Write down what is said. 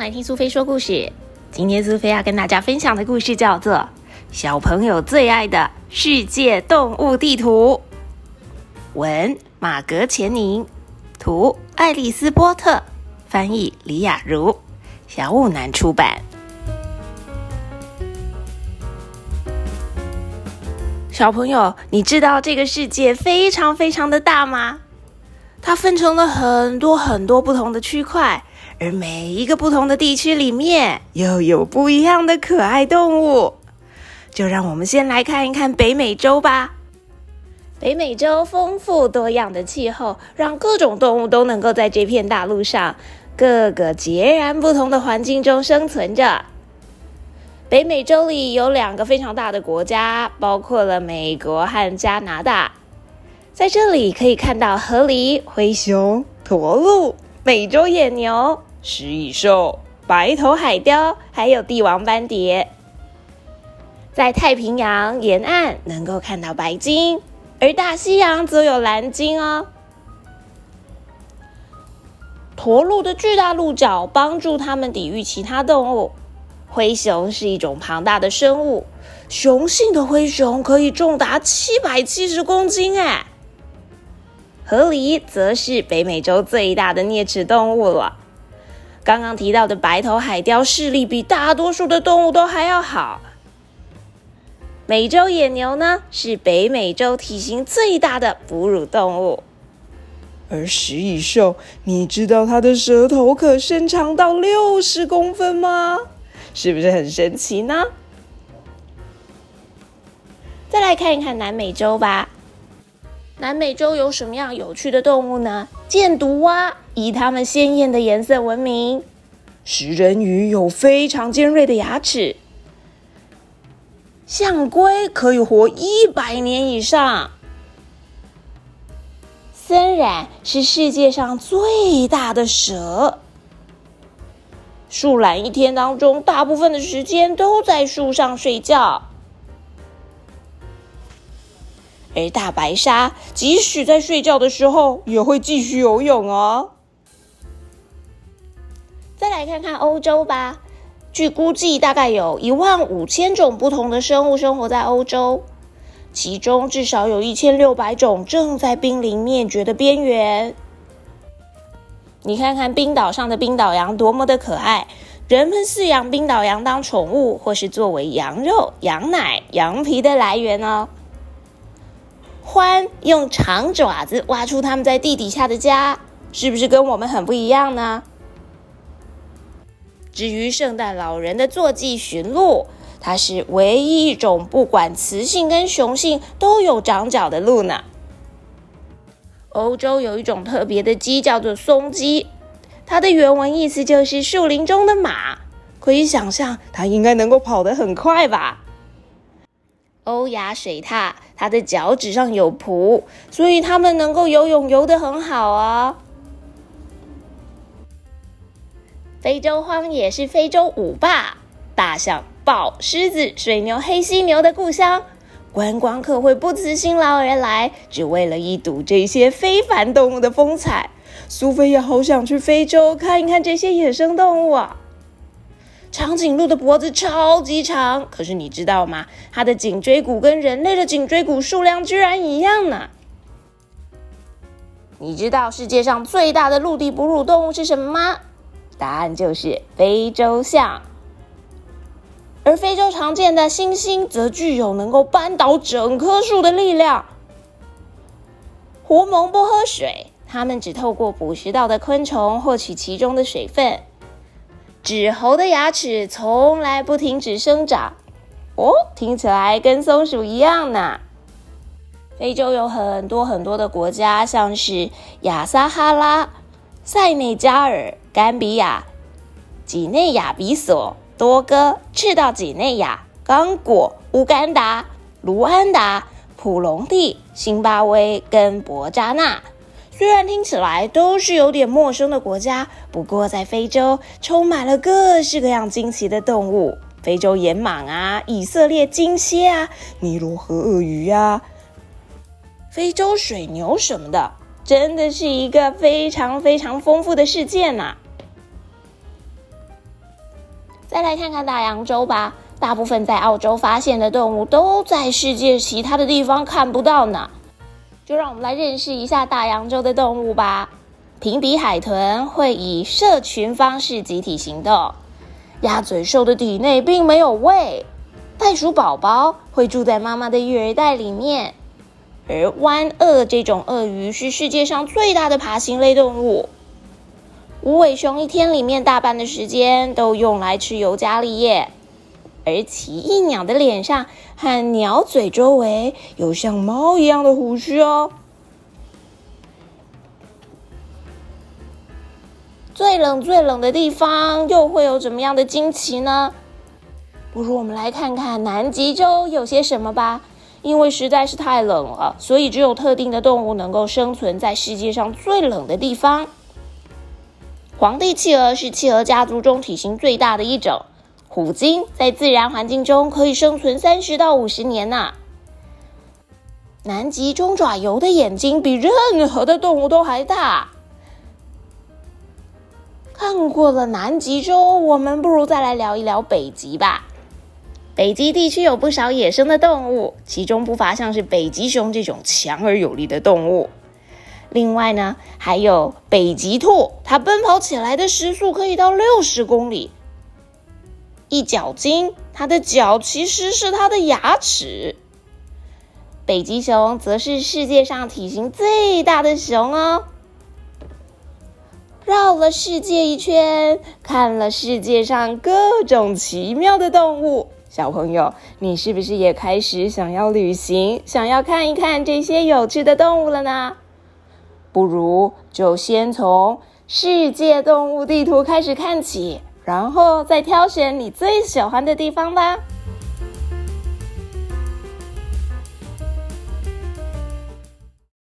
来听苏菲说故事。今天苏菲要跟大家分享的故事叫做《小朋友最爱的世界动物地图》。文：马格钱宁，图：爱丽丝波特，翻译：李雅茹，小五南出版。小朋友，你知道这个世界非常非常的大吗？它分成了很多很多不同的区块，而每一个不同的地区里面又有不一样的可爱动物。就让我们先来看一看北美洲吧。北美洲丰富多样的气候，让各种动物都能够在这片大陆上各个截然不同的环境中生存着。北美洲里有两个非常大的国家，包括了美国和加拿大。在这里可以看到河狸、灰熊、驼鹿、美洲野牛、食蚁兽、白头海雕，还有帝王斑蝶。在太平洋沿岸能够看到白鲸，而大西洋则有蓝鲸哦。驼鹿的巨大鹿角帮助它们抵御其他动物。灰熊是一种庞大的生物，雄性的灰熊可以重达七百七十公斤哎。河狸则是北美洲最大的啮齿动物了。刚刚提到的白头海雕视力比大多数的动物都还要好。美洲野牛呢，是北美洲体型最大的哺乳动物。而食蚁兽，你知道它的舌头可伸长到六十公分吗？是不是很神奇呢？再来看一看南美洲吧。南美洲有什么样有趣的动物呢？箭毒蛙以它们鲜艳的颜色闻名。食人鱼有非常尖锐的牙齿。象龟可以活一百年以上。森蚺是世界上最大的蛇。树懒一天当中，大部分的时间都在树上睡觉，而大白鲨即使在睡觉的时候，也会继续游泳哦。再来看看欧洲吧，据估计，大概有一万五千种不同的生物生活在欧洲，其中至少有一千六百种正在濒临灭绝的边缘。你看看冰岛上的冰岛羊多么的可爱！人们饲养冰岛羊当宠物，或是作为羊肉、羊奶、羊皮的来源哦。獾用长爪子挖出他们在地底下的家，是不是跟我们很不一样呢？至于圣诞老人的坐骑驯鹿，它是唯一一种不管雌性跟雄性都有长角的鹿呢。欧洲有一种特别的鸡，叫做松鸡，它的原文意思就是树林中的马。可以想象，它应该能够跑得很快吧？欧亚水獭，它的脚趾上有蹼，所以它们能够游泳，游得很好啊。非洲荒野是非洲五霸——大象、豹、狮子、水牛、黑犀牛的故乡。观光客会不辞辛劳而来，只为了一睹这些非凡动物的风采。苏菲也好想去非洲看一看这些野生动物啊！长颈鹿的脖子超级长，可是你知道吗？它的颈椎骨跟人类的颈椎骨数量居然一样呢！你知道世界上最大的陆地哺乳动物是什么吗？答案就是非洲象。而非洲常见的猩猩则具有能够扳倒整棵树的力量。狐獴不喝水，它们只透过捕食到的昆虫获取其中的水分。纸猴的牙齿从来不停止生长。哦，听起来跟松鼠一样呢。非洲有很多很多的国家，像是亚撒哈拉、塞内加尔、甘比亚、几内亚比索。多哥、赤道几内亚、刚果、乌干达、卢安达、普隆蒂、辛巴威跟博扎纳，虽然听起来都是有点陌生的国家，不过在非洲充满了各式各样惊奇的动物，非洲野马啊、以色列金蝎啊、尼罗河鳄鱼呀、非洲水牛什么的，真的是一个非常非常丰富的世界呢。再来看看大洋洲吧，大部分在澳洲发现的动物都在世界其他的地方看不到呢。就让我们来认识一下大洋洲的动物吧。平鼻海豚会以社群方式集体行动，鸭嘴兽的体内并没有胃，袋鼠宝宝会住在妈妈的育儿袋里面，而湾鳄这种鳄鱼是世界上最大的爬行类动物。无尾熊一天里面大半的时间都用来吃尤加利叶，而奇异鸟的脸上和鸟嘴周围有像猫一样的胡须哦。最冷最冷的地方又会有怎么样的惊奇呢？不如我们来看看南极洲有些什么吧。因为实在是太冷了，所以只有特定的动物能够生存在世界上最冷的地方。皇帝企鹅是企鹅家族中体型最大的一种，虎鲸在自然环境中可以生存三十到五十年呢。南极中爪游的眼睛比任何的动物都还大。看过了南极洲，我们不如再来聊一聊北极吧。北极地区有不少野生的动物，其中不乏像是北极熊这种强而有力的动物。另外呢，还有北极兔，它奔跑起来的时速可以到六十公里。一角鲸，它的脚其实是它的牙齿。北极熊则是世界上体型最大的熊哦。绕了世界一圈，看了世界上各种奇妙的动物，小朋友，你是不是也开始想要旅行，想要看一看这些有趣的动物了呢？不如就先从世界动物地图开始看起，然后再挑选你最喜欢的地方吧。